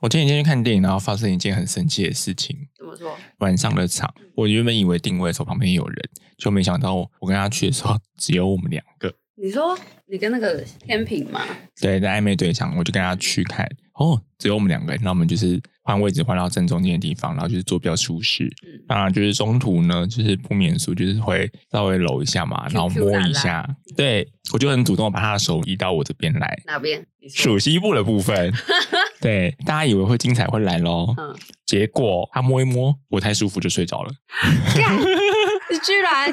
我前几天去看电影，然后发生一件很神奇的事情。怎么说？晚上的场，我原本以为定位的时候旁边有人，就没想到我跟他去的时候只有我们两个。你说你跟那个天平吗？对，在暧昧对象，我就跟他去看。哦，只有我们两个人，那我们就是换位置换到正中间的地方，然后就是坐比较舒适。嗯当然，就是中途呢，就是不免俗，就是会稍微揉一下嘛，然后摸一下。对我就很主动把他的手移到我这边来，哪边？你说属西部的部分。对，大家以为会精彩会来咯，嗯，结果他摸一摸，我太舒服就睡着了。你居然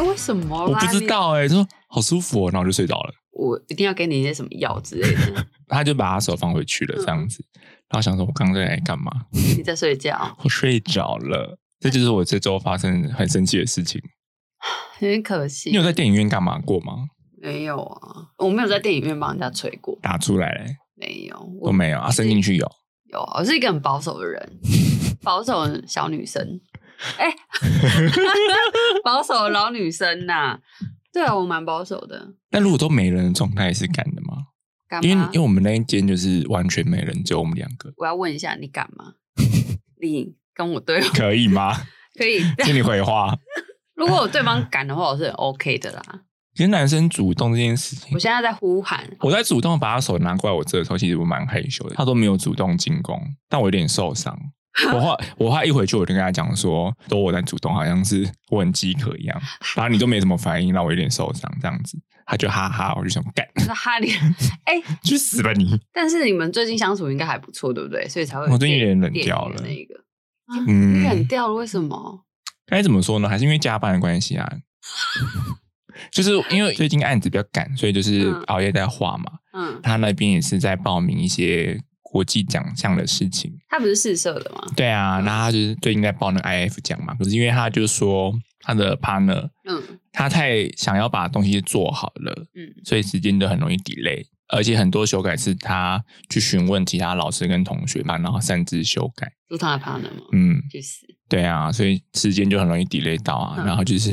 那为什么？我不知，道哎、他说好舒服哦，然后我就睡着了。我一定要给你一些什么药之类的。他就把他手放回去了，这样子。然后想说，我刚刚在干嘛？你在睡觉，我睡着了。这就是我这周发生很生气的事情。有点可惜。你有在电影院干嘛过吗？没有啊？我没有在电影院帮人家吹过，打出来嘞，没有，我都没有啊，伸进去有。有啊，我是一个很保守的人，保守的小女生，哎、保守的老女生呐、对啊，我蛮保守的。但如果都没人的状态是敢的吗？因为因为？我们那一间就是完全没人，只有我们两个，我要问一下，你敢吗？你跟我对话可以吗？可以？请你回话。如果我对方敢的话，我是很 OK 的啦。其实男生主动这件事情我，现在在呼喊，我在主动把他手拿过来我这的时候，其实我蛮害羞的。他都没有主动进攻，但我有点受伤。我话我话一回去，我就跟他讲说，都我在主动，好像是我很饥渴一样。然后你都没什么反应，让我有点受伤，这样子。他就哈哈，我就想干，说哈利。哎、去死吧你！但是你们最近相处应该还不错，对不对？所以才会我最近有点冷掉了那个。啊嗯你冷掉了？为什么？该怎么说呢？还是因为加班的关系啊。就是因为最近案子比较赶，所以就是嗯熬夜在画嘛。嗯，他那边也是在报名一些国际奖项的事情。他不是试射的吗？对啊，那他就是最近在报那个 IF 奖嘛。可是因为他就说他的 partner 嗯他太想要把东西做好了，嗯所以时间都很容易 delay。而且很多修改是他去询问其他老师跟同学嘛，然后擅自修改。就他的 partner 吗？嗯，去死！对啊，所以时间就很容易 delay 到啊，嗯然后就是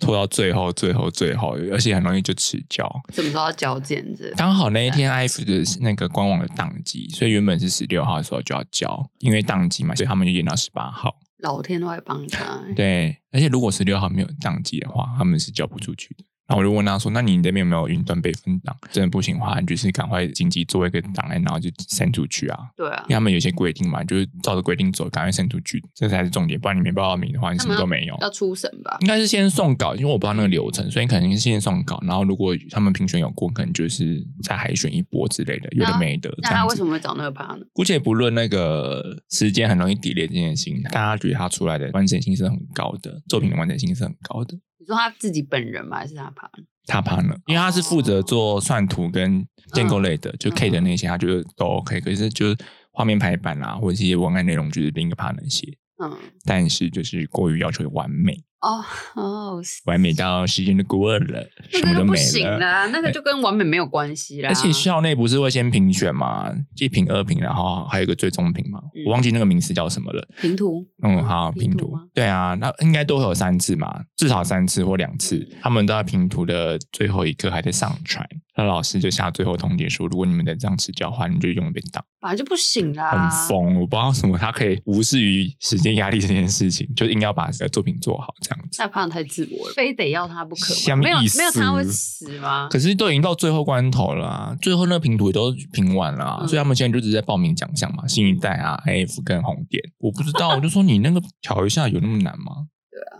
拖到最后、最后、最后，而且很容易就迟交。什么时候要交件子？刚好那一天 IF 的那个官网的档期，所以原本是十六号的时候就要交，因为档期嘛，所以他们就延到十八号。老天都会帮他。对，而且如果十六号没有档期的话，他们是交不出去的。然后我就问他说：“那你那边有没有云端备份档？真的不行的话，你就是赶快紧急做一个档案，然后就删出去啊。对啊因为，他们有些规定嘛，就是照着规定走，赶快删出去，这才是重点。不然你没报到名的话，你什么都没有。要出审吧？应该是先送稿，因为我不知道那个流程，所以肯定是先送稿。然后如果他们评选有过，可能就是再海选一波之类的，有的没的那他为什。么会找那个 partner？姑且不论那个时间很容易 delay 这件事情，大家觉得他出来的完整性是很高的，作品的完整性是很高的。你说他自己本人吗？还是他 partner？他 partner，因为他是负责做算图跟建构类的，就 K 的那些，他觉得都 OK。可是就是画面排版啊，或者是一些文案内容，就是另一个 partner 写，嗯，但是就是过于要求完美，哦哦，完美到时间都过了，什么都没行了，那个就跟完美没有关系啦。而且校内不是会先评选嘛，一评、二评，然后还有一个最终评嘛，嗯。我忘记那个名词叫什么了。平图，嗯，好，评图对啊，那应该都会有三次嘛，至少三次或两次，他们都在评图的最后一刻还在上传，那老师就下最后通牒说，如果你们再这样子交的话，你就永远被挡，本来就不行啦。很疯，我不知道什么他可以无视于时间压力这件事情，就硬要把这个作品做好这样子。那 partner 太自我了，非得要他不可？没有没有他会死吗？可是都已经到最后关头了、啊，最后那个评图也都评完了、啊，嗯所以他们现在就只是在报名奖项嘛，新一代啊、AF 跟红点，我不知道，我就说你那个调一下有那么难吗？对啊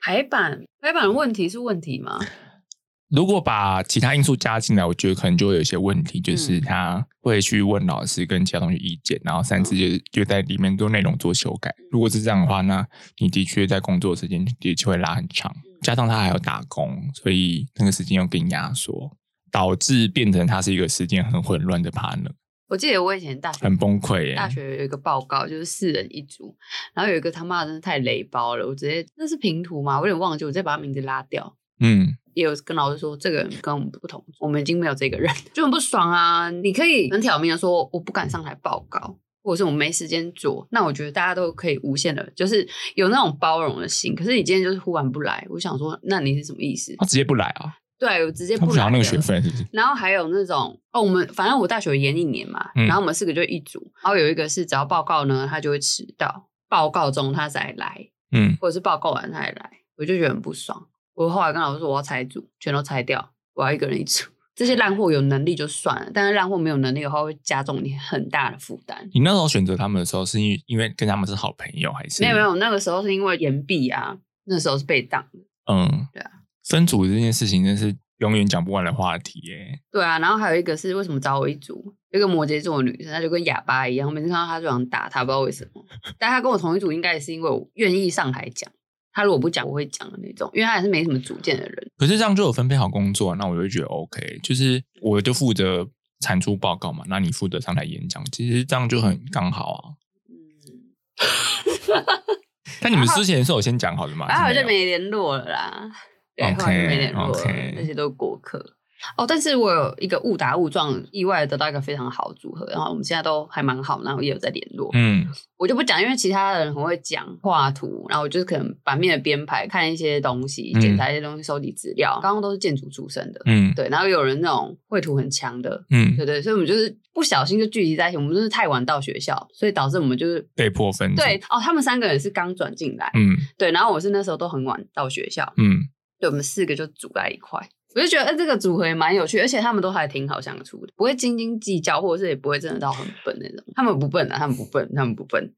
排版排版的问题是问题吗？如果把其他因素加进来，我觉得可能就会有一些问题，嗯就是他会去问老师跟其他同学意见，然后擅自就就在里面做内容做修改。如果是这样的话，那你的确在工作时间的确会拉很长，加上他还要打工，所以那个时间又更压缩，导致变成他是一个时间很混乱的 partner，我记得我以前大学很崩溃耶。大学有一个报告，就是四人一组，然后有一个他妈真的太雷包了，我直接那是平图吗？我有点忘记，我直接把他名字拉掉。嗯，也有跟老师说，这个人跟我们不同，我们已经没有这个人，就很不爽啊！你可以很挑明的说，我不敢上台报告，或者是我没时间做，那我觉得大家都可以无限的，就是有那种包容的心。可是你今天就是忽然不来，我想说，那你是什么意思？他直接不来啊？对，我直接不想那个学分，是不是？然后还有那种哦，我们反正我大学延一年嘛，嗯然后我们四个就一组，然后有一个是只要报告呢，他就会迟到，报告中他才来，嗯，或者是报告完他才来，我就觉得很不爽。我后来跟老师说我要拆组，全都拆掉，我要一个人一组。这些烂货有能力就算了，但是烂货没有能力的话，会加重你很大的负担。你那时候选择他们的时候，是因为因为跟他们是好朋友，还是没有没有，那个时候是因为岩壁啊，那时候是被挡的。嗯，对啊，分组这件事情真是永远讲不完的话题耶。对啊，然后还有一个是为什么找我一组？有一个摩羯座的女生，她就跟哑巴一样，我每次看到她就想打她，不知道为什么。但她跟我同一组，应该也是因为我愿意上台讲。她如果不讲，我会讲的那种，因为他也是没什么主见的人。可是这样就有分配好工作，那我就会觉得 OK，就是我就负责产出报告嘛，那你负责上台演讲，其实这样就很刚好啊。嗯，但你们之前是有先讲好的吗？然后我就没联络了啦。对 OK，后来就没联络那些都是过客。哦，但是我有一个误打误撞，意外得到一个非常好的组合，然后我们现在都还蛮好，然后也有在联络。嗯我就不讲，因为其他人很会讲画图，然后我就是可能版面的编排，看一些东西，嗯检查一些东西，收集资料。刚刚都是建筑出身的，嗯对，然后有人那种绘图很强的，嗯，对对，所以我们就是不小心就聚集在一起。我们就是太晚到学校，所以导致我们就是被迫分组对哦，他们三个人是刚转进来，嗯对，然后我是那时候都很晚到学校，嗯，对，我们四个就组在一块。我就觉得，哎、这个组合也蛮有趣，而且他们都还挺好相处的，不会斤斤计较，或者是也不会真的到很笨那种。他们不笨啊，他们不笨，他们不笨。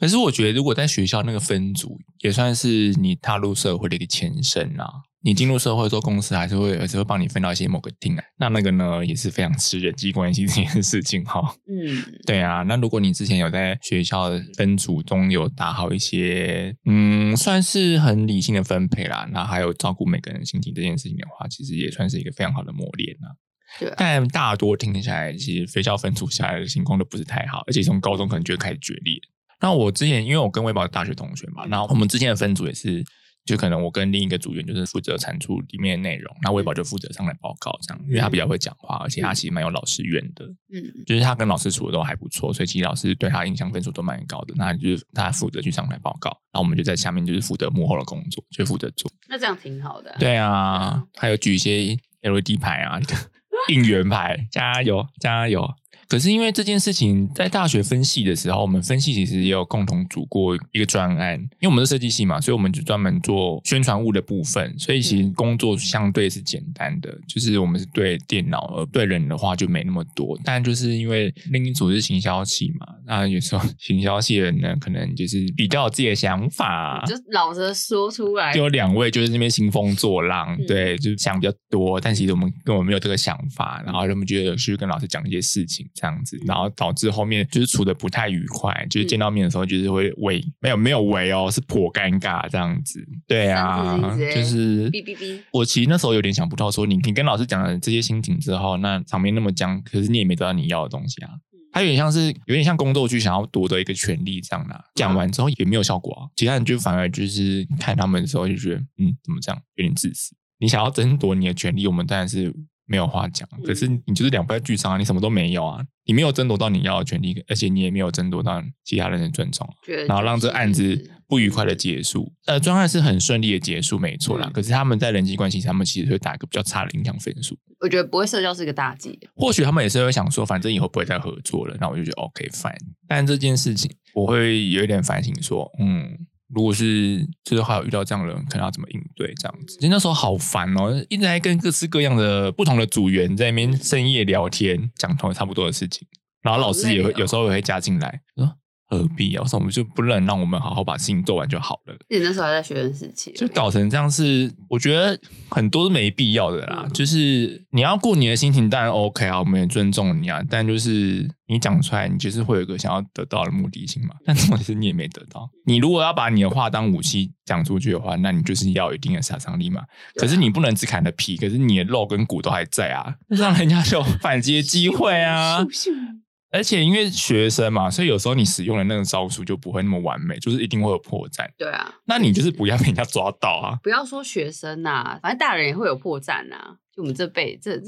可是我觉得，如果在学校那个分组，也算是你踏入社会的一个前身啊。你进入社会做，公司还是会还是会帮你分到一些某个 team 啊。那那个呢，也是非常吃人际关系这件事情哈。嗯，对啊，那如果你之前有在学校分组中有打好一些，嗯，算是很理性的分配啦，那还有照顾每个人心情这件事情的话，其实也算是一个非常好的磨练啊。对啊但大多听起来，其实学校分组下来的情况都不是太好，而且从高中可能就会开始决裂。那我之前因为我跟微宝大学同学嘛，然后我们之前的分组也是，就可能我跟另一个组员就是负责产出里面的内容，那魏宝就负责上来报告这样，因为他比较会讲话，而且他其实蛮有老师缘的，嗯，就是他跟老师处的都还不错，所以其实老师对他印象分数都蛮高的。那就是他负责去上台报告，然后我们就在下面就是负责幕后的工作，就负责做。那这样挺好的啊、对啊，还有举一些 LED 牌啊，应援牌，加油加油！可是因为这件事情，在大学分系的时候，我们分系其实也有共同组过一个专案，因为我们是设计系嘛，所以我们就专门做宣传物的部分，所以其实工作相对是简单的，就是我们是对电脑，而对人的话就没那么多。但就是因为另一组是行销系嘛，那有时候 行销系的人呢，可能就是比较有自己的想法，就老实说出来就。有两位就是那边兴风作浪，嗯对，就是想比较多，但其实我们根本没有这个想法，然后他们觉得去跟老师讲一些事情这样子，然后导致后面就是处的不太愉快，就是见到面的时候就是会围，没有没有围哦，是颇尴尬这样子，对啊就是哔哔哔我其实那时候有点想不到，说你你跟老师讲了这些心情之后，那场面那么僵，可是你也没得到你要的东西啊。他有点像是有点像宫斗剧想要夺得一个权利这样啦、讲完之后也没有效果啊，其他人就反而就是看他们的时候就觉得，嗯，怎么这样，有点自私。你想要争夺你的权利，我们当然是没有话讲。可是你就是两败俱伤啊，你什么都没有啊，你没有争夺到你要的权利，而且你也没有争夺到其他人的尊重。然后让这案子不愉快的结束。呃，专案是很顺利的结束，没错啦。嗯可是他们在人际关系上，他们其实会打一个比较差的影响分数。我觉得不会社交是一个大忌。或许他们也是会想说，反正以后不会再合作了，那我就觉得 OK fine。但这件事情，我会有一点反省，说，嗯，如果是就是还有遇到这样的人，可能要怎么应对这样子？其实那时候好烦哦，一直在跟各式各样的不同的组员在那边深夜聊天，讲同差不多的事情，然后老师也会哦有时候也会加进来，说何必啊？为什么就不能让我们好好把事情做完就好了？你那时候还在学生时期，就搞成这样是，我觉得很多是没必要的啦。嗯就是你要顾你的心情，当然 OK 啊，我们也尊重你啊。但就是你讲出来，你就是会有一个想要得到的目的性嘛。但重点是你也没得到。你如果要把你的话当武器讲出去的话，那你就是要有一定的杀伤力嘛。可是你不能只砍了皮，可是你的肉跟骨都还在啊，那让人家就有反击的机会啊。而且因为学生嘛，所以有时候你使用的那个招数就不会那么完美，就是一定会有破绽。对啊，那你就是不要被人家抓到啊。不要说学生呐、反正大人也会有破绽呐、就我们这辈这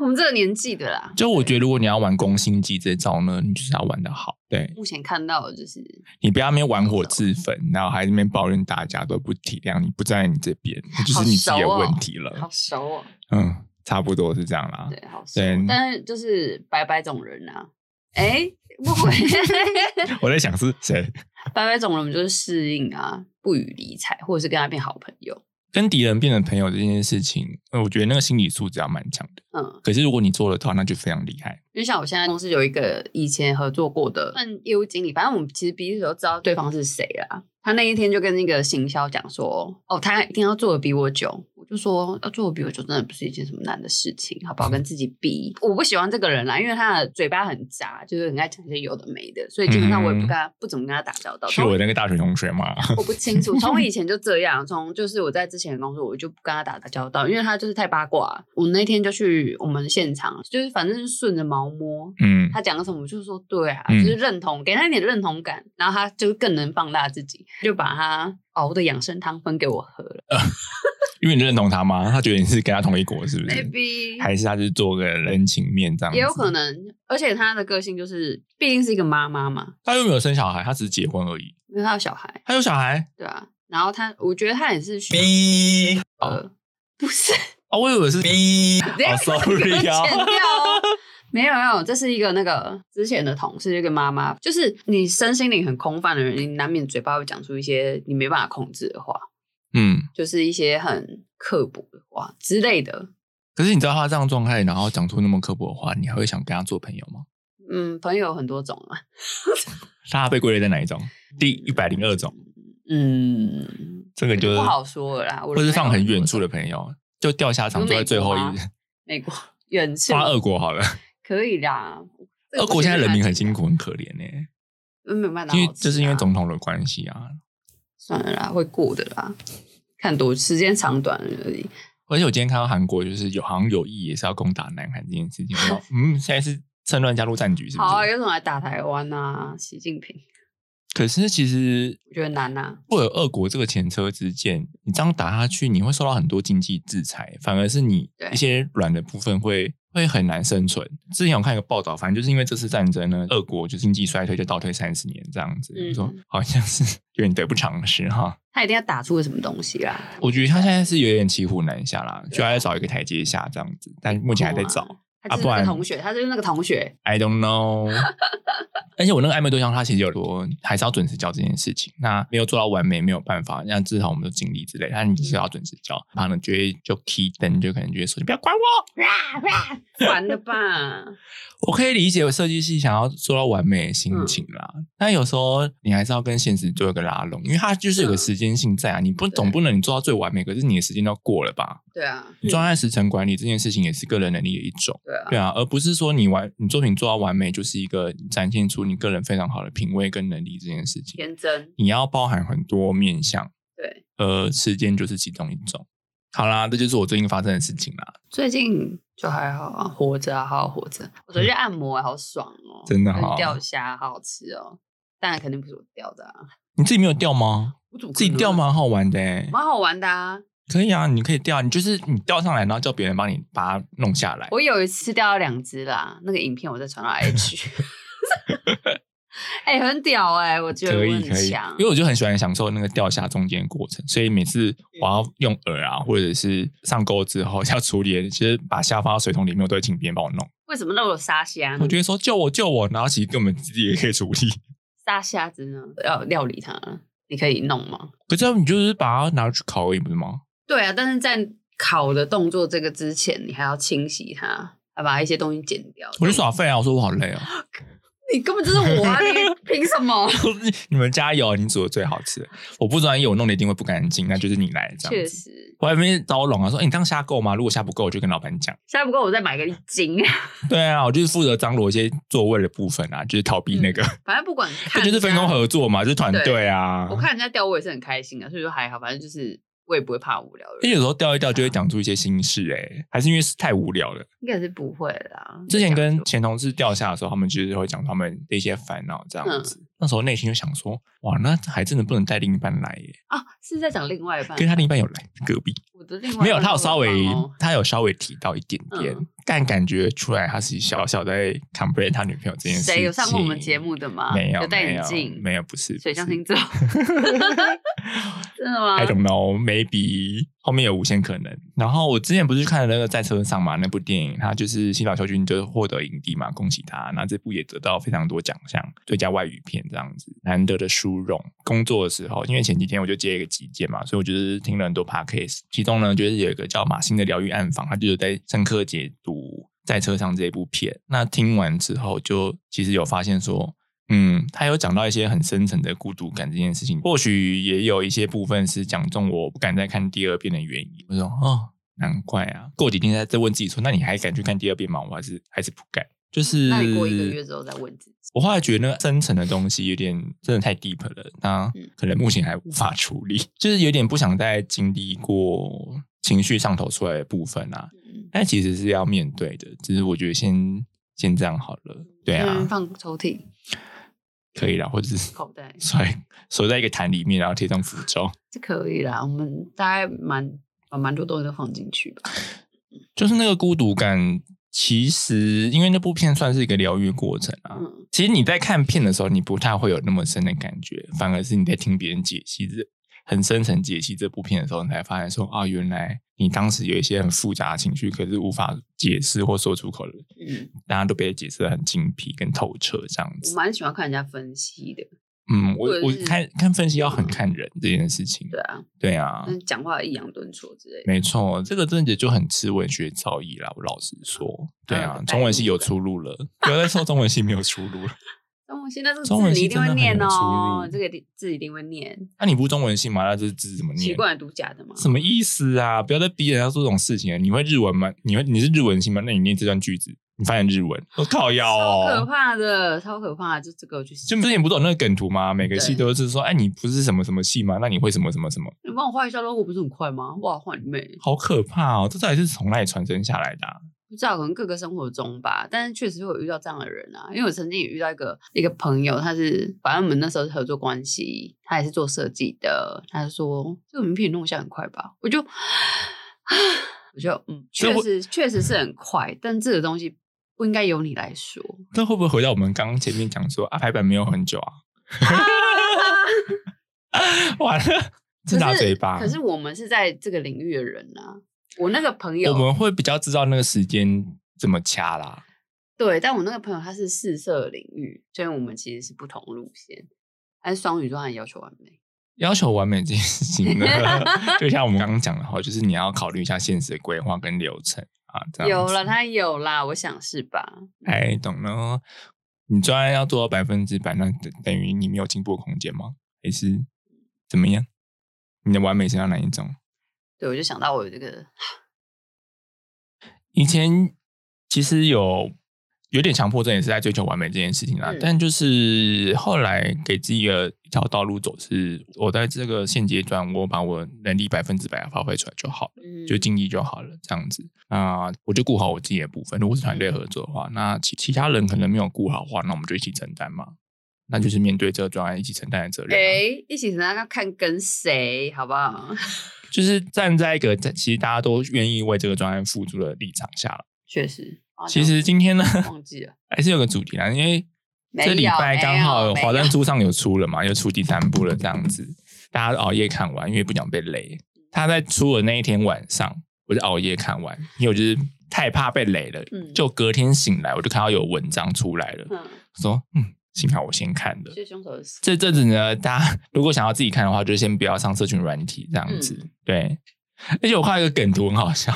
我们这个年纪的啦，就我觉得，如果你要玩攻心计这招呢，你就是要玩的好。对目前看到的就是你不要那边玩火自焚，然后还在那边抱怨大家都不体谅你，不站在你这边，那就是你自己的问题了。好熟哦，嗯，差不多是这样啦。对，好熟。但是就是白白种人啊，哎，不会。我在想是谁？拜拜，总了，我们就是适应啊，不予理睬，或者是跟他变好朋友。跟敌人变成朋友这件事情，我觉得那个心理素质要蛮强的。嗯，可是如果你做得到，那就非常厉害。因为像我现在公司有一个以前合作过的业务经理，反正我们其实彼此都知道对方是谁啦。他那一天就跟那个行销讲说：“哦，他一定要做的比我久。”我就说：“要做的比我久，真的不是一件什么难的事情，好不好？跟自己比。”我不喜欢这个人啦，因为他的嘴巴很杂，就是很爱讲一些有的没的，所以基本上我也不跟他不怎么跟他打交道。是我那个大学同学吗？我不清楚，从我以 前就这样，从就是我在之前的工作，我就不跟他打交道，因为他就是太八卦。我那天就去我们现场，就是反正是顺着毛摸，嗯，他讲什么，我就说对啊，就是认同，给他一点认同感，然后他就更能放大自己，就把他。熬的养生汤分给我喝了，因为你认同他吗？他觉得你是跟他同一国，是不是？Maybe 还是他是做个人情面这样？也有可能，而且他的个性就是，毕竟是一个妈妈嘛。他又没有生小孩，他只是结婚而已。因为他有小孩，他有小孩，对啊。然后他，我觉得他也是 B，呃，不是哦，我以为是 B，sorry 啊。没有没有，这是一个那个之前的同事，一个妈妈，就是你身心灵很空泛的人，你难免嘴巴会讲出一些你没办法控制的话，嗯，就是一些很刻薄的话之类的。可是你知道他这样状态，然后讲出那么刻薄的话，你还会想跟他做朋友吗？嗯，朋友很多种啊。他被归类在哪一种？第一百零二种。嗯，这个就是不好说了啦。或是放很远处的朋友，就掉下场坐在最后一日。美国远处。发俄国好了。可以啦，俄国现在人民很辛苦、很可怜呢。没办法，因为这是因为总统的关系啊。算了啦，会过的啦，看多时间长短而已。而且我今天看到韩国就是有好像有意也是要攻打南韩这件事情，嗯，现在是趁乱加入战局，是不是？好，有种来打台湾啊，习近平。可是其实我觉得难呐。或者俄国这个前车之鉴，你这样打下去，你会受到很多经济制裁，反而是你一些软的部分会。会很难生存。之前我看一个报道，反正就是因为这次战争呢，俄国就经济衰退，就倒退三十年这样子。说好像是 有点得不偿失哈。他一定要打出个什么东西啦？我觉得他现在是有点骑虎难下啦，就要找一个台阶下这样子，但目前还在找。啊，不然同学，他就是那个同学。I don't know。而且我那个暧昧对象，他其实有说还是要准时交这件事情。那没有做到完美，没有办法，那至少我们的尽力之类。但你是要准时交，他呢觉得就 key 灯，就可能觉得说你不要管我，完了吧？我可以理解设计师想要做到完美的心情啦，但有时候你还是要跟现实做一个拉拢，因为它就是有个时间性在啊。你不总不能你做到最完美，可是你的时间都过了吧？对啊，专案时程管理这件事情也是个人能力的一种。对啊，对啊，而不是说你完你作品做到完美就是一个展现出你个人非常好的品味跟能力这件事情。天真，你要包含很多面向。对，呃，时间就是其中一种。好啦，这就是我最近发生的事情啦。最近就还好啊，活着啊，好好活着。我昨天按摩，好爽哦，真的好。钓虾，好好吃哦。当然肯定不是我钓的啊。你自己没有钓吗？我自己钓蛮好玩的，蛮好玩的啊。可以啊，你可以钓，你就是你钓上来，然后叫别人帮你把它弄下来。我有一次钓了两只啦，那个影片我再传到 H。哎，很屌哎，我觉得可以可以，因为我就很喜欢享受那个钓虾中间的过程，所以每次我要用饵啊，或者是上钩之后要处理，其实把虾放到水桶里面，我都会请别人帮我弄。为什么那么沙虾？我觉得说救我救我，然后其实根本自己也可以处理。沙虾子呢？要料理它，你可以弄吗？可是你就是把它拿去烤而已，不是吗？对啊，但是在烤的动作这个之前，你还要清洗它，还把一些东西剪掉。我就耍废啊！我说我好累啊。你根本就是我啊！你 凭什么？你们加油！你煮的最好吃。我不专业，我弄的一定会不干净。那就是你来这样。确实，我还没找拢啊。说，哎，你这样虾够吗？如果虾不够，我就跟老板讲。虾不够，我再买个一斤。对啊，我就是负责张罗一些座位的部分啊，就是逃避那个。反正不管，这就是分工合作嘛，就是团队啊。我看人家钓，我也是很开心的，所以说还好。反正就是。我也不会怕无聊的，因为有时候钓一钓就会讲出一些心事，哎，还是因为是太无聊了？应该是不会啦。之前跟前同事钓下的时候，他们就是会讲他们的一些烦恼这样子。那时候内心就想说，哇，那还真的不能带另一半来耶。啊，是在讲另外一半，跟他另一半有来隔壁。我的另外没有，他有稍微他有稍微提到一点点，但感觉出来他是小小在 complain 他女朋友这件事情。谁有上过我们节目的吗？没有，有戴眼镜，没有，不是水象星座 真的吗 I don't know, maybe 后面有无限可能。然后我之前不是看了那个在车上嘛，那部电影，他就是新岛秀俊就获得影帝嘛，恭喜他。那这部也得到非常多奖项，最佳外语片这样子，难得的殊荣。工作的时候，因为前几天我就接一个急件嘛，所以我就是听了很多 podcast，其中呢就是有一个叫马欣的疗愈暗访，他就是在深刻解读在车上这部片。那听完之后，就其实有发现说。嗯，他有讲到一些很深层的孤独感这件事情，或许也有一些部分是讲中我不敢再看第二遍的原因。我说哦，难怪啊！过几天再再问自己说，那你还敢去看第二遍吗？我还是还是不敢。就是那过一个月之后再问自己，我后来觉得那深层的东西有点真的太 deep 了，那嗯可能目前还无法处理，就是有点不想再经历过情绪上头出来的部分啊。嗯，但其实是要面对的，只是我觉得先先这样好了。对啊，嗯放抽屉、可以啦，或者是 口袋 锁在锁在一个坛里面，然后贴上符咒。是可以啦。我们大概蛮把蛮多东西都放进去吧。就是那个孤独感，其实因为那部片算是一个疗愈过程啊。嗯，其实你在看片的时候，你不太会有那么深的感觉，反而是你在听别人解析这很深层解析这部片的时候，你才发现说啊，原来你当时有一些很复杂的情绪，可是无法解释或说出口的，嗯，大家都被解释的很精辟跟透彻这样子我子。蛮喜欢看人家分析的。嗯，我我看看分析要很看人这件事情。对啊，对啊，但讲话抑扬顿挫之类的。没错，这个真的就很吃文学造诣啦。我老实说，对啊嗯，中文系有出路了，不要再说中文系没有出路了。中文系那这个中文字你一定会念哦，这个字一定会念。那你不是中文系吗？那这字怎么念？习惯读假的吗？什么意思啊？不要再逼人家做这种事情了。你会日文吗？你会你是日文系吗？那你念这段句子，你发现日文，我靠腰超可哦。怕的，超可怕的，就这个去。就之前不是有那个梗图吗？每个系都是说，哎，你不是什么什么系吗？那你会什么什么什么？你帮我画一下 logo 不是很快吗？哇，画你妹！好可怕哦！这到底是从哪里传承下来的、啊？不知道，可能各个生活中吧，但是确实会有遇到这样的人啊。因为我曾经也遇到一个一个朋友，他是反正我们那时候是合作关系，他也是做设计的，他就说这个名片弄一下很快吧，我就 我就嗯，确实确实是很快，但这个东西不应该由你来说。那会不会回到我们刚刚前面讲说啊，排版没有很久啊？完了，自打嘴巴。可是我们是在这个领域的人啊，我那个朋友我们会比较知道那个时间怎么掐啦。对，但我那个朋友他是四色领域，所以我们其实是不同路线。但是双鱼座他很要求完美，要求完美这件事情呢，就像我们刚刚讲的话，就是你要考虑一下现实的规划跟流程啊。这样子有了，他有啦，我想是吧？哎，懂了。你专案要做到百分之百，那等等于你没有进步的空间吗？还是怎么样？你的完美是要哪一种？对，我就想到我有这个，以前其实有有点强迫症，也是在追求完美这件事情啦。嗯但就是后来给自己一个一条道路走，是我在这个现阶段，我把我能力百分之百地发挥出来就好了。嗯，就尽力就好了，这样子。那我就顾好我自己的部分。如果是团队合作的话，那其其他人可能没有顾好的话，那我们就一起承担嘛。那就是面对这个专案一起承担的责任、啊。哎，一起承担要看跟谁，好不好？就是站在一个在其实大家都愿意为这个专案付出的立场下了。确实，啊其实今天呢，忘记了，还是有个主题啦，因为没这礼拜刚好华灯初上有出了嘛，又出第三部了，这样子，大家熬夜看完，因为不想被雷。他在出的那一天晚上，我就熬夜看完，因为我就是太怕被雷了。嗯就隔天醒来，我就看到有文章出来了，嗯，说嗯，幸好我先看的。这阵子呢，大家如果想要自己看的话，就先不要上社群软体这样子。嗯对，而且我看到一个梗图很好笑，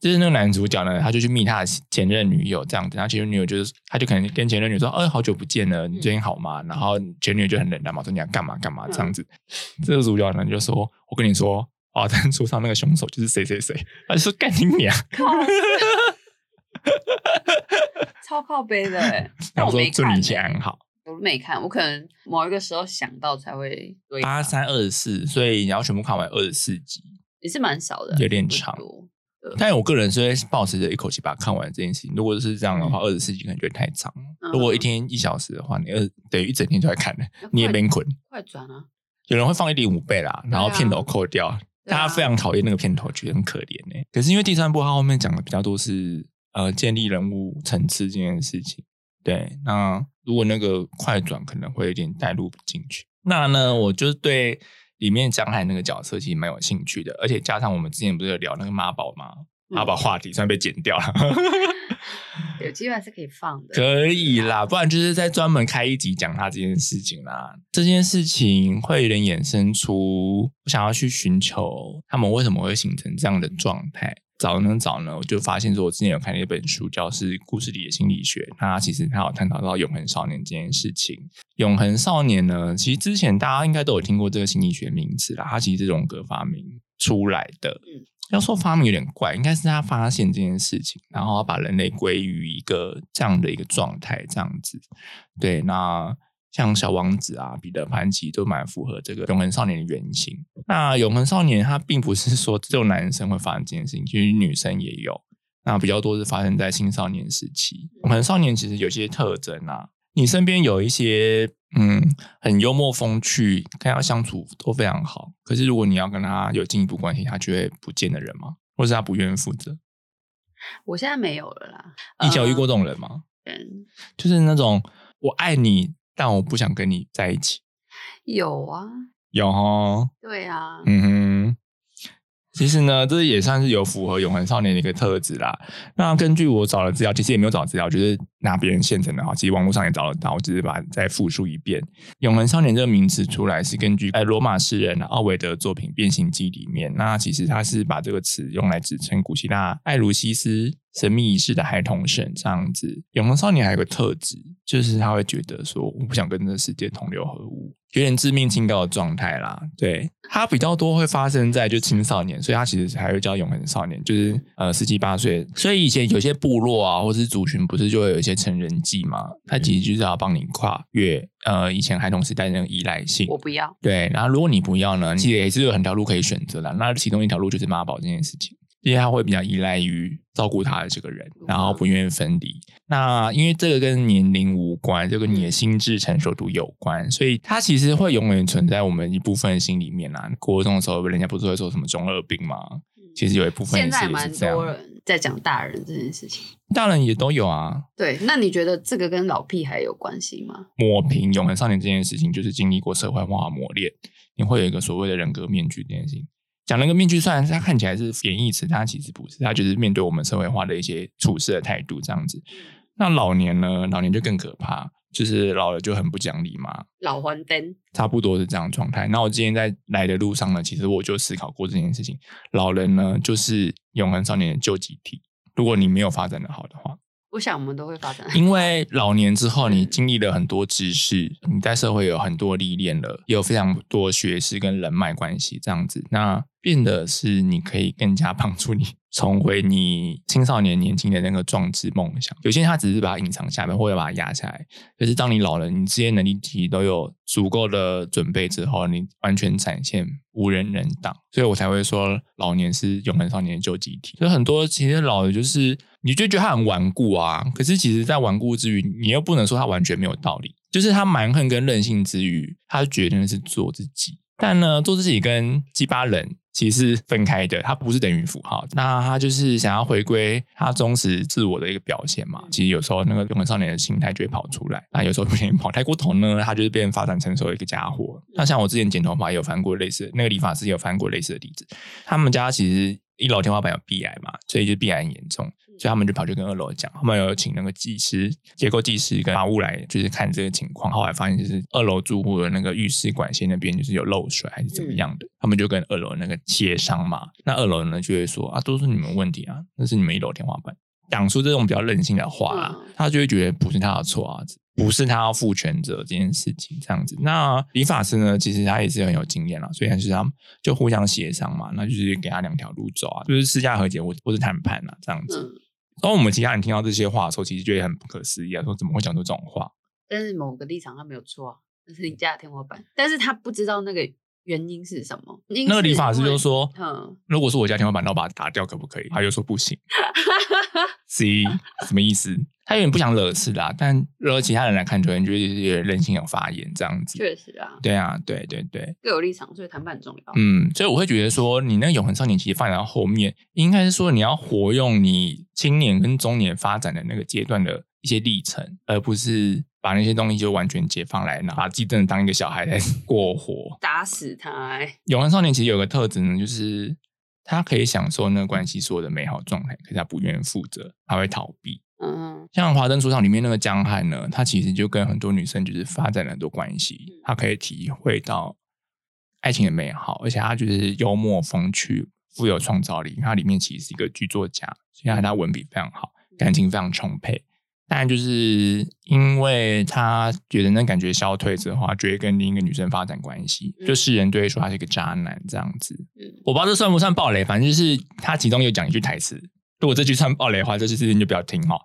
就是那个男主角呢，他就去密他的前任女友这样子，然后前任女友就是，他就可能跟前任女友说：“哦，好久不见了，你最近好吗？”然后前任女友就很冷淡嘛，说：“你要干嘛干嘛这样子。这个主角呢就说：“我跟你说，华灯初上那个凶手就是谁谁谁。”他就说：“干你娘超靠背的欸！！” 但然后说：“我没看祝你一切欸安好。”我没看，我可能某一个时候想到才会追八三二十四，所以你要全部看完二十四集。也是蛮少的，有点长但我个人是会保持着一口气把它看完这件事情。如果是这样的话，二十四集可能觉得太长如果一天一小时的话，你二等于一整天就在看了，你也快没困。快转啊！有人会放一点五倍啦，然后片头扣掉，大家非常讨厌那个片头，觉得很可怜呢、可是因为第三部它后面讲的比较多是呃建立人物层次这件事情。对，那如果那个快转可能会有点带入不进去。那呢，我就对里面江海那个角色其实蛮有兴趣的，而且加上我们之前不是有聊那个妈宝吗？妈宝话题虽然被剪掉了，有机会还是可以放的。可以啦，不然就是在专门开一集讲他这件事情啦。这件事情会有点衍生出，我想要去寻求他们为什么会形成这样的状态。找呢找呢，我就发现说，我之前有看了一本书，叫《是故事里的心理学》。那其实它有探讨到永恒少年这件事情。永恒少年呢，其实之前大家应该都有听过这个心理学名词啦。它其实是荣格发明出来的。嗯，要说发明有点怪，应该是他发现这件事情，然后把人类归于一个这样的一个状态，这样子。对，那。像小王子啊、彼得潘奇都蛮符合这个永恒少年的原型。那永恒少年他并不是说只有男生会发生这件事情，其实女生也有。那比较多是发生在青少年时期。永恒少年其实有些特征啊，你身边有一些嗯很幽默风趣，跟他相处都非常好。可是如果你要跟他有进一步关系，他就会不见的人吗？或是他不愿意负责？我现在没有了啦。以前有遇过这种人吗？嗯，就是那种我爱你。但我不想跟你在一起。有啊，有哈。对啊。嗯哼。其实呢，这也算是有符合永恒少年的一个特质啦。那根据我找的资料，其实也没有找资料，就是拿别人现成的哈。其实网络上也找得到，我只是把它再复述一遍。永恒少年这个名词出来是根据哎罗马诗人奥维德作品《变形记》里面。那其实他是把这个词用来指称古希腊艾卢西斯神秘仪式的孩童神这样子。永恒少年还有个特质，就是他会觉得说，我不想跟这个世界同流合污。有点致命清高的状态啦，对他比较多会发生在就青少年，所以他其实还会叫永恒少年，就是呃十七八岁。所以以前有些部落啊，或是族群，不是就会有一些成人祭嘛？他其实就是要帮你跨越呃以前孩童时代那个依赖性。我不要。对，然后如果你不要呢，其实也是有很多条路可以选择的。那其中一条路就是妈宝这件事情。因为他会比较依赖于照顾他的这个人，然后不愿意分离。那因为这个跟年龄无关，就跟你的心智成熟度有关，所以他其实会永远存在我们一部分心里面啊。国中的时候，人家不是会说什么中二病吗？其实有一部分现在蛮多人在讲大人这件事情，大人也都有啊。对，那你觉得这个跟老屁孩有关系吗？抹平永恒少年这件事情，就是经历过社会化磨练，你会有一个所谓的人格面具这件事情。讲那个面具，虽然它看起来是贬义词，它其实不是，它就是面对我们社会化的一些处事的态度这样子。那老年呢？老年就更可怕，就是老了就很不讲理嘛。老黄灯，差不多是这样状态。那我今天在来的路上呢，其实我就思考过这件事情。老人呢，就是永恒少年的救济体。如果你没有发展的好的话。我想我们都会发展，因为老年之后，你经历了很多知识，你在社会有很多历练了，也有非常多学识跟人脉关系，这样子，那变得是你可以更加帮助你重回你青少年年轻的那个壮志梦想。有些人他只是把它隐藏下面，或者把它压下来，可是当你老了，你这些能力体都有足够的准备之后，你完全展现无人能挡，所以我才会说老年是永恒少年的救济体。所以很多其实老的就是。你就觉得他很顽固啊，可是其实，在顽固之余，你又不能说他完全没有道理。就是他蛮横跟任性之余，他决定是做自己。但呢，做自己跟鸡巴人其实是分开的，他不是等于符号。那他就是想要回归他忠实自我的一个表现嘛。其实有时候那个永恒少年的心态就会跑出来。那有时候不小心跑太过头呢，他就是变发展成熟的一个家伙。那像我之前剪头发也有翻过类似，那个理发师也有翻过类似的例子。他们家其实一楼天花板有壁癌嘛，所以就壁癌很严重。所以他们就跑去跟二楼讲，他们有请那个技师、结构技师跟法务来，就是看这个情况。后来发现就是二楼住户的那个浴室管线那边就是有漏水还是怎么样的，他们就跟二楼那个协商嘛。那二楼呢就会说啊，都是你们问题啊，那是你们一楼天花板，讲出这种比较任性的话，他就会觉得不是他的错啊。不是他要负全责这件事情，这样子。那理发师呢？其实他也是很有经验了，所以还是他们就互相协商嘛。那就是给他两条路走啊，就是私下和解或或是谈判啊，这样子。然后我们其他人听到这些话的时候，其实觉得很不可思议啊，说怎么会讲出这种话？但是某个立场他没有错，那是你家的天花板，但是他不知道那个原因是什么？那个理发师就说，嗯，如果是我家天花板，然后把它打掉，可不可以？他就说不行。C 什么意思？他有点不想惹事啦，但惹其他人来看，就会觉得有点任性有发言这样子。确实啊，对啊，对对对，各有立场，所以谈判很重要。嗯，所以我会觉得说，你那个永恒少年其实发展到后面，应该是说你要活用你青年跟中年发展的那个阶段的一些历程，而不是把那些东西就完全解放来，拿把自己真的当一个小孩在 过活。打死他、欸！永恒少年其实有个特质呢，就是他可以享受那个关系所有的美好状态，可是他不愿意负责，他会逃避。嗯像《华灯初上》里面那个江汉呢，他其实就跟很多女生就是发展了很多关系，他可以体会到爱情的美好，而且他就是幽默风趣、富有创造力。他里面其实是一个剧作家，所以他文笔非常好，感情非常充沛。但就是因为他觉得那感觉消退之后，他就会跟另一个女生发展关系，就世人都会说他是一个渣男这样子。嗯我不知道这算不算暴雷，反正就是他其中有讲一句台词，如果这句算暴雷的话，这句事情就不要听哈。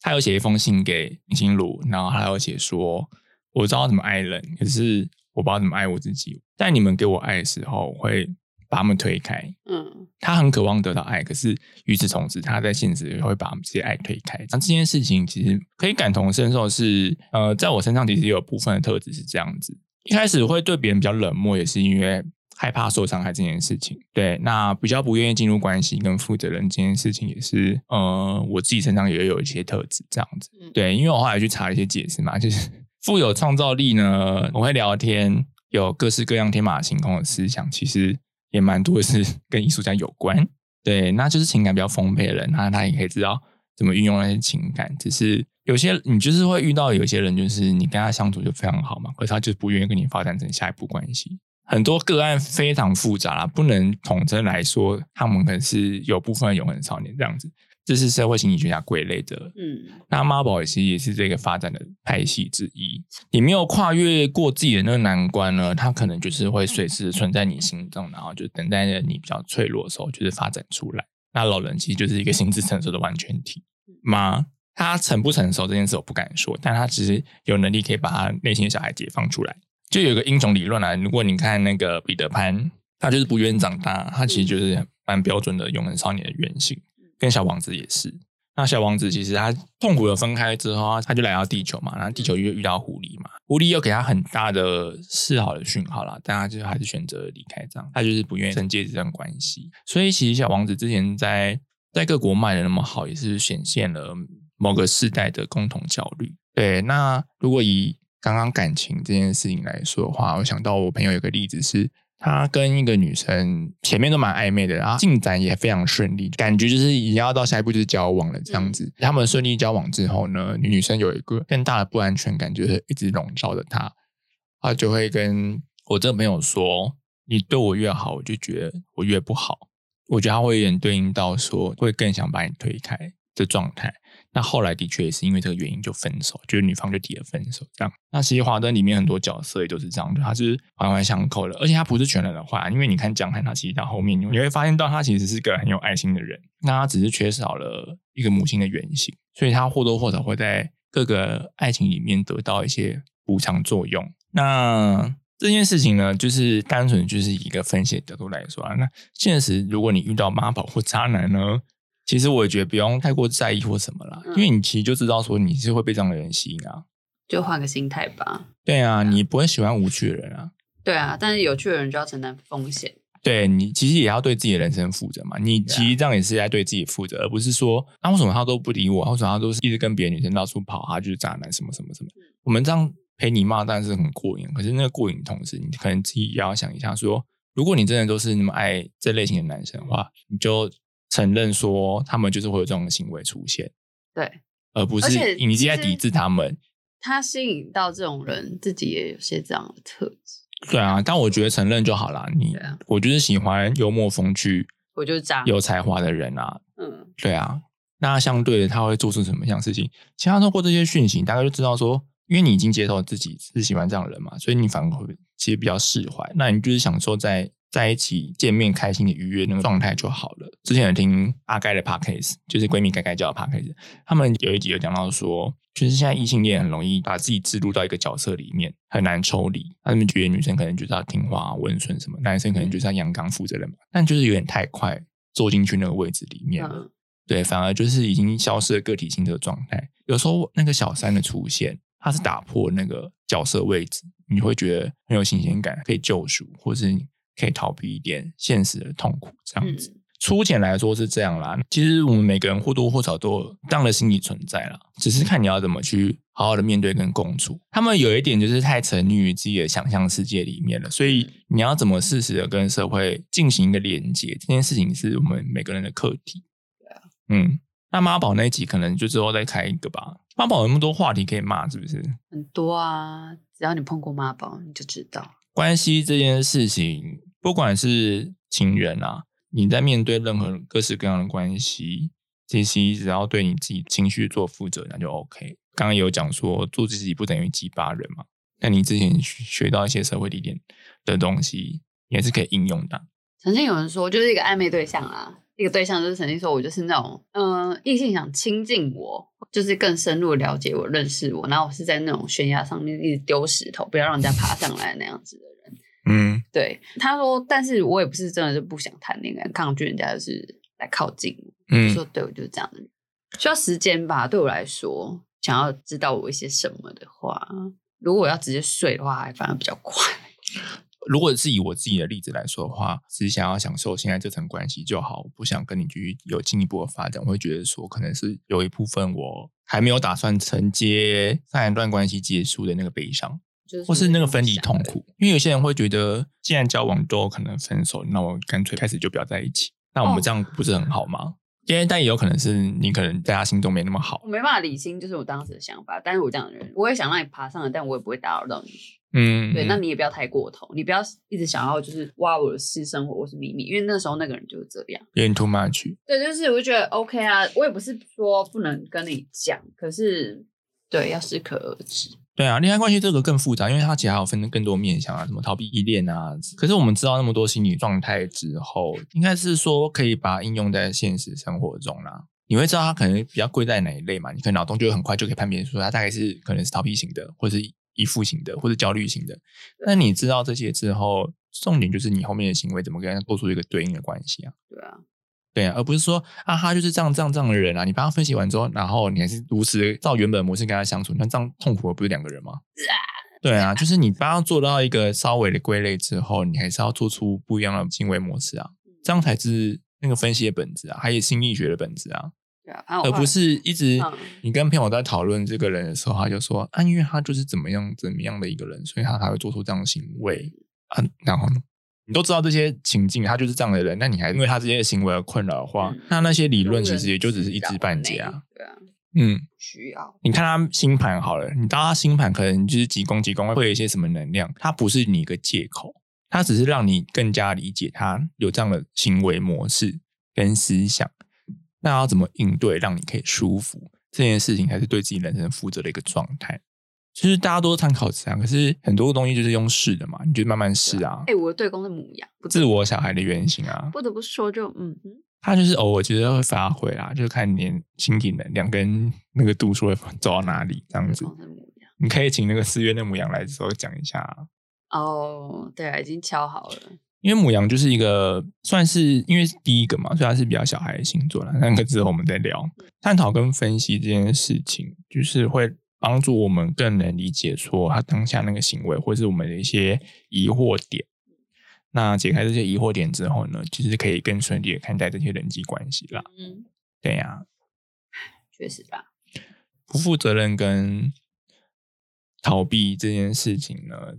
他有写一封信给林心如，然后他有写说：“我知道怎么爱人，可是我不知道怎么爱我自己。在你们给我爱的时候，我会把他们推开。嗯他很渴望得到爱，可是与此同时，他在现实也会把这些爱推开。那这件事情其实可以感同身受是，呃，在我身上其实有部分的特质是这样子。一开始会对别人比较冷漠，也是因为害怕受伤害这件事情。对，那比较不愿意进入关系跟负责任这件事情，也是呃，我自己身上也有一些特质这样子。嗯，对，因为我后来去查了一些解释嘛，就是富有创造力呢，我会聊天，有各式各样天马行空的思想，其实也蛮多是 跟艺术家有关。对，那就是情感比较丰沛的人，那他也可以知道怎么运用那些情感。只是有些你就是会遇到有些人，就是你跟他相处就非常好嘛，可是他就不愿意跟你发展成下一步关系。很多个案非常复杂啦，不能统称来说，他们可能是有部分的永恒少年这样子。这是社会心理学家归类的嗯那妈宝其实也是这个发展的派系之一。你没有跨越过自己的那个难关呢，它可能就是会随时存在你心中，然后就等待着你比较脆弱的时候，就是发展出来。那老人其实就是一个心智成熟的完全体吗？他成不成熟这件事我不敢说，但他其实有能力可以把他内心的小孩解放出来。就有一个英雄理论啊，如果你看那个彼得潘，他就是不愿意长大，他其实就是蛮标准的永恒少年的原型，跟小王子也是。那小王子其实他痛苦的分开之后，他就来到地球嘛，然后地球又遇到狐狸嘛，狐狸又给他很大的示好的讯号啦，但他就还是选择离开，这样他就是不愿意承接这段关系。所以其实小王子之前在在各国卖的那么好，也是显现了某个世代的共同焦虑。对，那如果以刚刚感情这件事情来说的话，我想到我朋友有个例子是，他跟一个女生前面都蛮暧昧的，然后进展也非常顺利，感觉就是已经要到下一步就是交往了这样子。他们顺利交往之后呢，女生有一个更大的不安全感，就是一直笼罩着他，他就会跟我这个朋友说：“你对我越好，我就觉得我越不好。”我觉得他会有点对应到说，会更想把你推开的状态。那后来的确也是因为这个原因就分手，就是女方就提了分手这样。那其实华灯里面很多角色也都是这样的，他是环环相扣的，而且他不是全然的坏，因为你看江汉他其实到后面你会发现到他其实是个很有爱心的人，那他只是缺少了一个母亲的原型，所以他或多或少会在各个爱情里面得到一些补偿作用。那这件事情呢，就是单纯就是以一个分析的角度来说啊，那现实如果你遇到妈宝或渣男呢？其实我也觉得不用太过在意或什么啦，嗯因为你其实就知道说你是会被这样的人吸引啊。就换个心态吧。对啊，你不会喜欢无趣的人啊。对啊，但是有趣的人就要承担风险。对你其实也要对自己的人生负责嘛。你其实这样也是在对自己负责，而不是说那、为什么他都不理我，为什么他都是一直跟别的女生到处跑，他就是渣男什么什么什么。我们这样陪你骂当然是很过瘾，可是那个过瘾同时，你可能自己也要想一下说，如果你真的都是那么爱这类型的男生的话，你就承认说他们就是会有这种的行为出现，对而不是你自己在抵制他们。他吸引到这种人，自己也有些这样的特质。对啊，但我觉得承认就好啦。你啊我就是喜欢幽默风趣、我就是渣。有才华的人啊。嗯，对啊，那相对的他会做出什么样的事情？其实他透过这些讯息，大概就知道说，因为你已经接受自己是喜欢这样的人嘛，所以你反而会其实比较释怀。那你就是享受在在一起见面开心的愉悦那个状态就好了。之前有听阿盖的 podcast，就是闺蜜盖盖叫的 podcast，他们有一集有讲到说，就是现在异性恋很容易把自己置入到一个角色里面，很难抽离。他们觉得女生可能就是要听话、温顺什么，男生可能就是要阳刚、负责任嘛。但就是有点太快坐进去那个位置里面了，对，反而就是已经消失了个体性的状态。有时候那个小三的出现，他是打破那个角色位置，你会觉得很有新鲜感，可以救赎，或是。可以逃避一点现实的痛苦，这样子。粗浅来说是这样啦。其实我们每个人或多或少都有这样的心理存在啦，只是看你要怎么去好好的面对跟共处。他们有一点就是太沉溺于自己的想象世界里面了，所以你要怎么适时的跟社会进行一个连接，这件事情是我们每个人的课题。对啊，嗯，那妈宝那一集可能就之后再开一个吧。妈宝有那么多话题可以骂，是不是？很多啊，只要你碰过妈宝，你就知道关系这件事情。不管是情人啊，你在面对任何各式各样的关系，其实只要对你自己情绪做负责，那就 OK。刚刚有讲说做自己不等于激发人嘛，那你之前学到一些社会理念的东西，也是可以应用的。曾经有人说，就是一个暧昧对象啊，一个对象就是曾经说我就是那种，嗯，异性想亲近我，就是更深入了解我、认识我，然后我是在那种悬崖上面一直丢石头，不要让人家爬上来那样子的。嗯，对，他说，但是我也不是真的就不想谈恋爱，抗拒人家就是来靠近我。嗯，说对我就是这样的人，需要时间吧。对我来说，想要知道我一些什么的话，如果要直接睡的话，还反而比较快。如果是以我自己的例子来说的话，只想要享受现在这层关系就好，不想跟你继续有进一步的发展。我会觉得说，可能是有一部分我还没有打算承接上一段关系结束的那个悲伤。或是那个分离痛苦，因为有些人会觉得，既然交往都可能分手，那我干脆开始就不要在一起。那我们这样不是很好吗？因为但也有可能是你可能在他心中没那么好。我没办法理清，就是我当时的想法。但是我这样的人，我也想让你爬上来，但我也不会打扰到你。嗯，对，那你也不要太过头，你不要一直想要就是挖我的私生活或是秘密，因为那时候那个人就是这样，有点 too much。对，就是我就觉得 OK 啊，我也不是说不能跟你讲，可是对，要适可而止。对啊，恋爱关系这个更复杂，因为它其实还有分更多面向啊，什么逃避依恋啊。可是我们知道那么多心理状态之后，应该是说可以把它应用在现实生活中啦。你会知道它可能比较贵在哪一类嘛？你可能脑洞就很快就可以判别出它大概是可能是逃避型的，或是依附型的，或者焦虑型的。那你知道这些之后，重点就是你后面的行为怎么跟他做出一个对应的关系啊？对啊。对啊，而不是说啊，他就是这样这样这样的人啊。你帮他分析完之后，然后你还是如此照原本模式跟他相处，那这样痛苦的不是两个人吗？对啊，就是你帮他做到一个稍微的归类之后，你还是要做出不一样的行为模式啊，这样才是那个分析的本质啊，还有心理学的本质啊，而不是一直你跟朋友在讨论这个人的时候，他就说啊，因为他就是怎么样怎么样的一个人，所以他才会做出这样的行为啊，然后呢？你都知道这些情境，他就是这样的人，那你还因为他这些行为而困扰的话，那那些理论其实也就只是一知半解啊。对啊，嗯，需要你看他星盘好了，你当他星盘可能就是几宫几宫会有一些什么能量，它不是你一个借口，它只是让你更加理解他有这样的行为模式跟思想，那要怎么应对，让你可以舒服，这件事情才是对自己人生负责的一个状态。其实大家都参考这样，可是很多东西就是用试的嘛，你就慢慢试啊。哎，我的对公的母羊，自我小孩的原型啊。不得不说，就嗯，他就是偶尔觉得会发挥啦，就是看你心体能量跟那个度数会走到哪里这样子。你可以请那个四月的母羊来的时候讲一下。哦，对啊，已经敲好了。因为母羊就是一个算是因为第一个嘛，所以它是比较小孩的星座了。那个之后我们再聊，探讨跟分析这件事情，就是会。帮助我们更能理解说他当下那个行为，或是我们的一些疑惑点。那解开这些疑惑点之后呢，其实可以更顺利的看待这些人际关系啦。嗯，对呀，确实吧。不负责任跟逃避这件事情呢，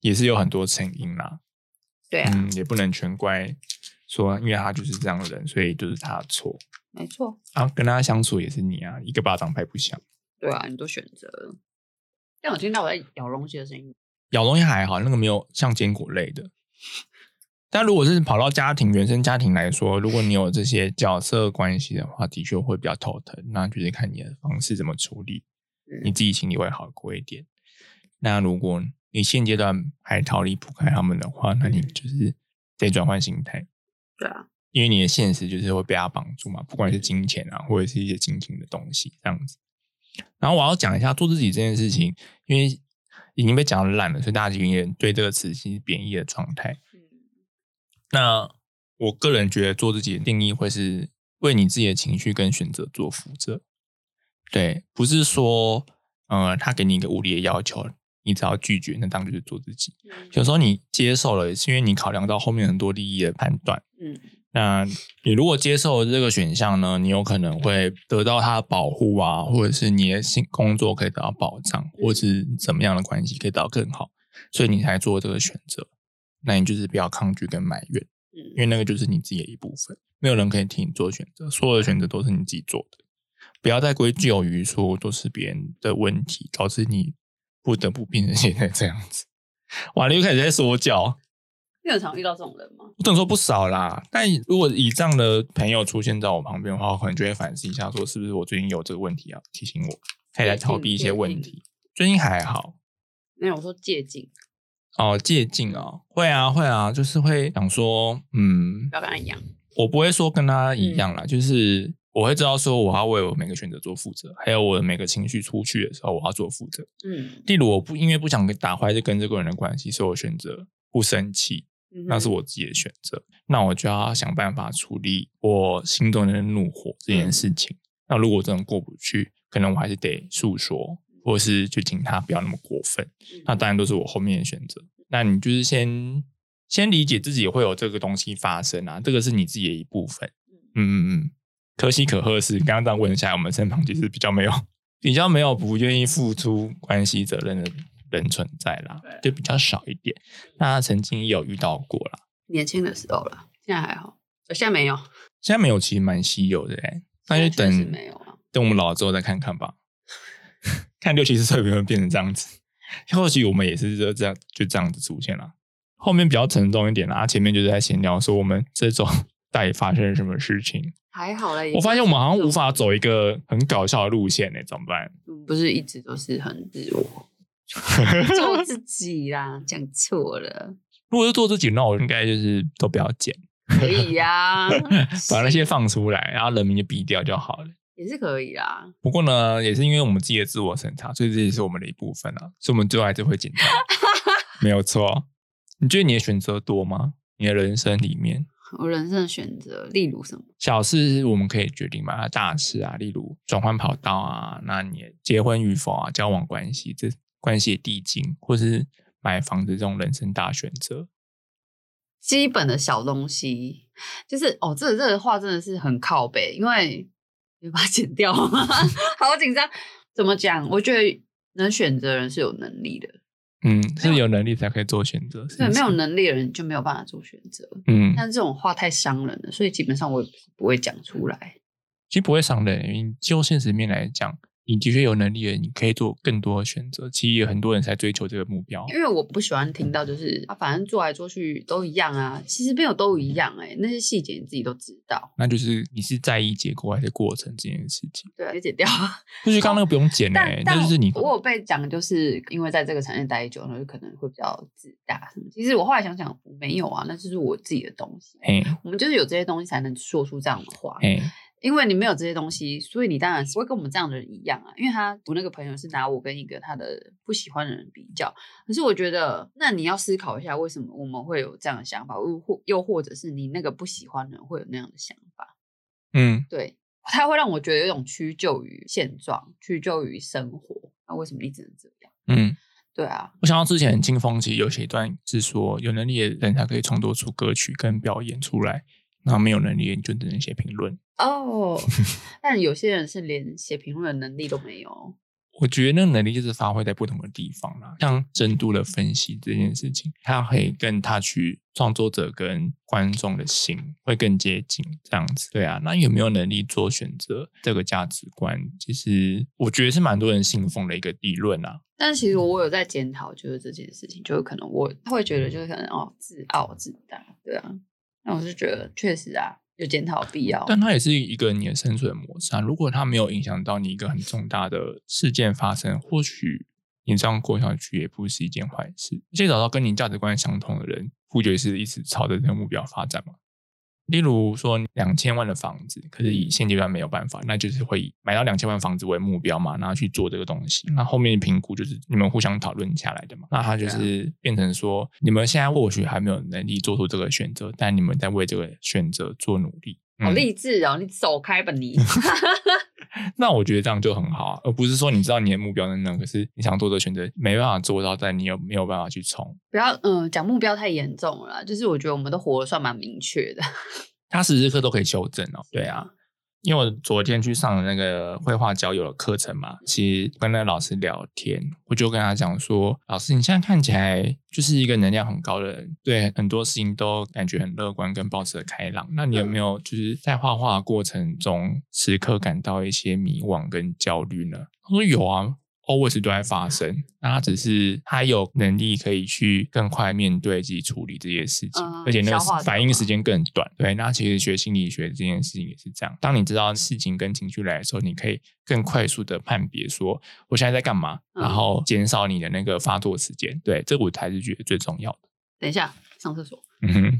也是有很多成因啦。对啊，嗯，也不能全怪说，因为他就是这样的人，所以就是他的错。没错。啊，跟他相处也是你啊，一个巴掌拍不响。对啊，你都选择了。但我听到我在咬东西的声音，咬东西还好，那个没有像坚果类的。但如果是跑到家庭原生家庭来说，如果你有这些角色关系的话，的确会比较头疼。那就是看你的方式怎么处理，你自己心里会好过一点。那如果你你现阶段还逃离不开他们的话，那你就是得转换心态，对啊，因为你的现实就是会被他绑住嘛，不管是金钱啊，或者是一些金钱的东西这样子。然后我要讲一下做自己这件事情，因为已经被讲的烂了，所以大家有点对这个词其实贬义的状态。嗯那我个人觉得做自己的定义会是为你自己的情绪跟选择做负责，对，不是说呃他给你一个无理的要求，你只要拒绝，那当然就是做自己。嗯有时候你接受了，是因为你考量到后面很多利益的判断。嗯那你如果接受了这个选项呢，你有可能会得到他的保护啊，或者是你的新工作可以得到保障，或者是怎么样的关系可以得到更好，所以你才做这个选择。那你就是不要抗拒跟埋怨，因嗯为那个就是你自己的一部分，没有人可以替你做选择，所有的选择都是你自己做的。不要再归咎于说都是别人的问题，导致你不得不变成现在这样子。哇，你又开始在说教。你很常遇到这种人吗？我等说不少啦，但如果以这样的朋友出现在我旁边的话，我可能就会反思一下，说是不是我最近有这个问题啊？提醒我，可以来逃避一些问题。最近还好没有，我说借镜，哦，借镜哦，会啊会啊，就是会想说，嗯不，要跟他一样。我不会说跟他一样嗯啦，就是我会知道说我要为我每个选择做负责，还有我的每个情绪出去的时候，我要做负责。嗯，例如，我不因为不想跟打坏这跟这个人的关系，所以我选择不生气，那是我自己的选择，那我就要想办法处理我心中的怒火这件事情。那如果真的过不去，可能我还是得诉说，或是就请他不要那么过分。嗯那当然都是我后面的选择。那你就是先先理解自己会有这个东西发生啊，这个是你自己的一部分。嗯嗯嗯，可喜可贺的是，刚刚这样问下来，我们身旁其实比较没有 比较没有不愿意付出关系责任的人存在啦，就比较少一点。那曾经也有遇到过啦，年轻的时候了，现在还好，呃现在没有，现在没有，其实蛮稀有的哎、那就等没有啊。等我们老了之后再看看吧，看六七十岁有没有变成这样子。或许我们也是就这样就这样子出现了。后面比较沉重一点啦，前面就是在闲聊说我们这种 到底发生了什么事情。还好嘞，我发现我们好像无法，走一个很搞笑的路线呢、怎么办？嗯不是一直都是很自我，做 自己啦，讲错了，如果是做自己，那我应该就是都不要剪，可以呀、把那些放出来，然后人名就逼掉就好了。也是可以啦。不过呢，也是因为我们自己的自我审查，所以这也是我们的一部分啊，所以我们最后还是会剪掉，没有错。你觉得你的选择多吗？你的人生里面，我人生的选择，例如什么？小事我们可以决定嘛，大事啊，例如转换跑道啊，那你的结婚与否啊，交往关系这关系的递进，或是买房子这种人生大选择，基本的小东西，就是哦，这这个话真的是很靠背，因为你把它剪掉吗？好紧张。怎么讲？我觉得能选择的人是有能力的，嗯，是有能力才可以做选择，是对，没有能力的人就没有办法做选择。嗯，但是这种话太伤人了，所以基本上我也不会讲出来。其实不会伤人，因为就现实面来讲，你的确有能力了，你可以做更多的选择。其实有很多人才追求这个目标。因为我不喜欢听到就是啊，反正做来做去都一样啊，其实没有都一样哎、那些细节你自己都知道。那就是你是在意结果还是过程这件事情。对啊，就剪掉。就是刚刚那个不用剪但诶、但那就是你我有被讲，就是因为在这个产业待久了，就可能会比较自大什么。其实我后来想想，我没有啊，那就是我自己的东西。哎我们就是有这些东西才能说出这样的话。嘿，因为你没有这些东西，所以你当然会跟我们这样的人一样啊。因为他我那个朋友是拿我跟一个他的不喜欢的人比较，可是我觉得，那你要思考一下，为什么我们会有这样的想法，又或又或者是你那个不喜欢的人会有那样的想法？嗯，对，他会让我觉得有一种屈就于现状，屈就于生活。那为什么你只能这样？嗯，对啊，我想到之前金风其实有写一段是说，有能力的人才可以创作出歌曲跟表演出来，然后没有能力你就只能写评论。哦，但有些人是连写评论的能力都没有。我觉得那个能力就是发挥在不同的地方啦，像深度的分析这件事情，他可以更 touch 创作者跟观众的心，会更接近这样子。对啊，那有没有能力做选择这个价值观，其实我觉得是蛮多人信奉的一个理论啊。但其实我有在检讨，就是这件事情，就是可能我会觉得，就是可能哦，自傲自大，对啊。那我是觉得确实啊，有检讨必要。但它也是一个你的生存模式啊。如果它没有影响到你一个很重大的事件发生，或许你这样过下去也不是一件坏事。而且找到跟你价值观相同的人，不就是一直朝着这个目标发展吗？例如说两千万的房子，可是以现阶段没有办法，那就是会以买到两千万房子为目标嘛，然后去做这个东西。那后面评估就是你们互相讨论下来的嘛。那他就是变成说，你们现在或许还没有能力做出这个选择，但你们在为这个选择做努力。好励志哦！你走开吧你。那我觉得这样就很好啊，而不是说你知道你的目标在那，可是你想做的选择没办法做到，但你又没有办法去冲。不要嗯，讲目标太严重了，就是我觉得我们都活得算蛮明确的。他时时刻都可以修正哦。对啊。因为我昨天去上了那个绘画交友的课程嘛，其实跟那个老师聊天，我就跟他讲说：“老师，你现在看起来就是一个能量很高的人，对很多事情都感觉很乐观跟保持开朗。那你有没有就是在画画过程中时刻感到一些迷惘跟焦虑呢？”他说：“有啊。” Always 都在发生，那他只是他有能力可以去更快面对及处理这些事情，而且那个反应时间更短。对，那其实学心理学这件事情也是这样。当你知道事情跟情绪来的时候，你可以更快速的判别说我现在在干嘛，然后减少你的那个发作时间。对，这我才是觉得最重要的。等一下，上厕所。嗯哼，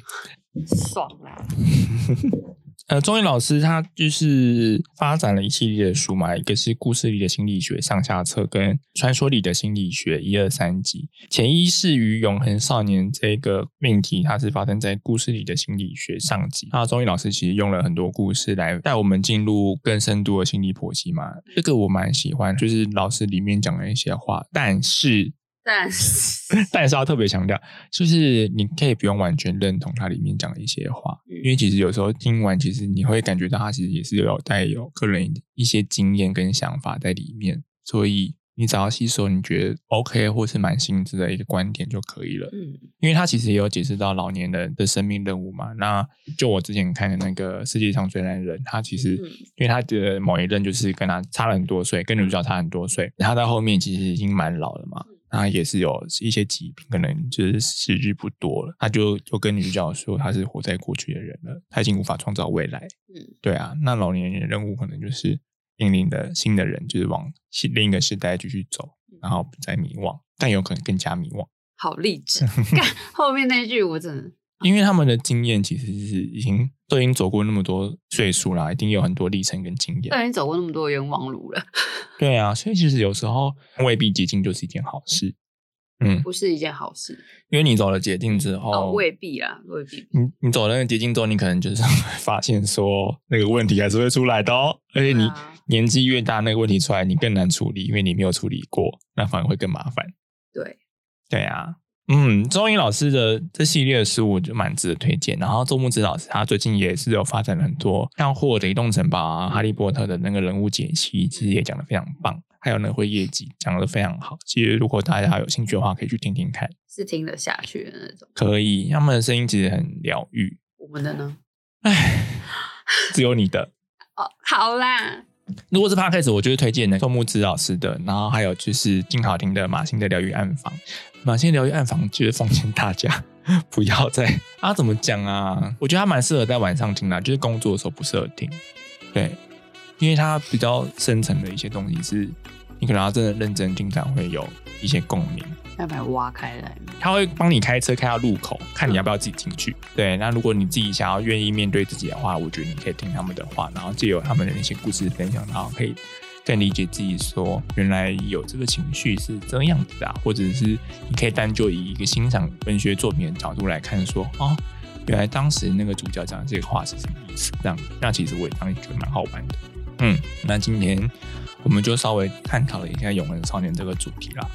爽啊！呃，钟毅老师他就是发展了一系列的书嘛，一个是故事里的心理学上下册，跟传说里的心理学一二三集。潜意识与永恒少年这个命题，它是发生在故事里的心理学上集。那钟毅老师其实用了很多故事来带我们进入更深度的心理剖析嘛，这个我蛮喜欢，就是老师里面讲的一些话，但是。但是，但是要特别强调，就是你可以不用完全认同他里面讲的一些话，因为其实有时候听完，其实你会感觉到他其实也是有带有个人一些经验跟想法在里面，所以你只要吸收你觉得 OK 或是蛮新知的一个观点就可以了。嗯，因为他其实也有解释到老年人的生命任务嘛。那就我之前看的那个世界上最难人，他其实因为他的某一任就是跟他差了很多岁，跟女主角差很多岁，他到后面其实已经蛮老了嘛。他也是有一些疾病，可能就是时日不多了。他就就跟女主角说，他是活在过去的人了，他已经无法创造未来。嗯，对啊，那老年人的任务可能就是引领的新的人，就是往另一个时代继续走，然后不再迷惘，但有可能更加迷惘。好励志！看后面那句，我真的。因为他们的经验其实是已经都已经走过那么多岁数啦，一定有很多历程跟经验。都已经走过那么多冤枉路了。对啊，所以其实有时候未必捷径就是一件好事。嗯，不是一件好事。因为你走了捷径之后，未必啊，未必。你你走了那个捷径之后，你可能就是发现说那个问题还是会出来的哦。而且你年纪越大，那个问题出来你更难处理，因为你没有处理过，那反而会更麻烦。对，对啊。嗯，周英老师的这系列的书我就蛮值得推荐。然后周木子老师他最近也是有发展了很多，像《霍尔的移动城堡》啊，《哈利波特》的那个人物解析，其实也讲的非常棒。还有那会业绩讲的非常好。其实如果大家有兴趣的话，可以去听听看，是听得下去的那种。可以，他们的声音其实很疗愈。我们的呢？唉，只有你的。哦，好啦。如果是 podcast，我就是推荐的周木子老师的，然后还有就是静好听的马欣的疗愈暗房。马欣疗愈暗房，就是奉劝大家 不要再啊，怎么讲啊？我觉得他蛮适合在晚上听的，就是工作的时候不适合听。对，因为他比较深层的一些东西，是你可能要真的认真听才会有一些共鸣。要把它挖开来，他会帮你开车开到路口，看你要不要自己进去。对，那如果你自己想要愿意面对自己的话，我觉得你可以听他们的话，然后借由他们的那些故事分享，然后可以更理解自己，说原来有这个情绪是这样子的，或者是你可以单就以一个欣赏文学作品的角度来看，说哦，原来当时那个主角讲的这个话是什么意思？这样，那其实我也当时觉得蛮好玩的。嗯，那今天我们就稍微探讨了一下《永恒少年》这个主题啦。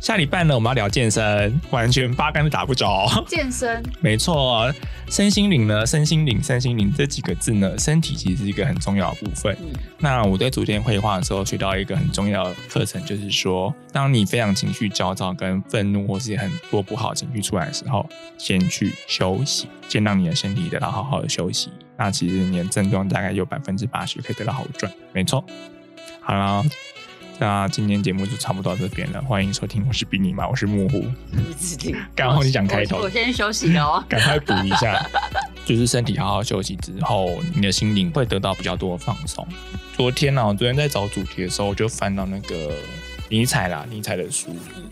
下礼拜呢，我们要聊健身，完全八竿子打不着。健身，没错，身心灵呢，身心灵，身心灵这几个字呢，身体其实是一个很重要的部分。那我在昨天绘画的时候学到一个很重要的课程，就是说，当你非常情绪焦躁、跟愤怒或是很多不好情绪出来的时候，先去休息，先让你的身体得到好好的休息。那其实你的症状大概有百分之八十可以得到好转。没错，好啦。那今天节目就差不多到这边了，欢迎收听，我是比尼嘛，我是木虎。刚好你讲开头，我先休息哦，赶快补一下，就是身体好好休息之后，你的心灵会得到比较多的放松。昨天呢，我昨天在找主题的时候，我就翻到那个尼采啦，尼采的书，嗯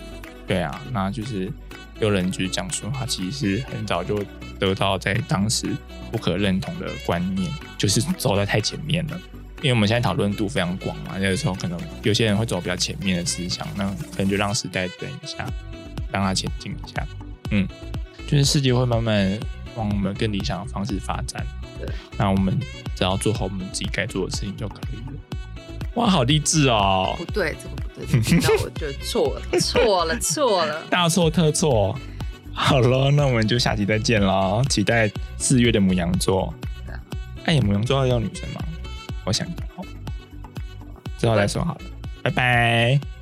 对啊，那就是有人就是讲说，他其实是很早就得到在当时不可认同的观念，就是走在太前面了。因为我们现在讨论度非常广嘛，有的时候可能有些人会走比较前面的思想，那可能就让时代等一下，让它前进一下。嗯，就是世界会慢慢往我们更理想的方式发展。对，那我们只要做好我们自己该做的事情就可以了。哇，好励志哦！不对，这个不对，这个那我就错了，错了，错了。大错特错。好了，那我们就下期再见喽！期待四月的母羊座。哎，母羊座要要女生吗？我想一下，好，之后再说好了，拜拜。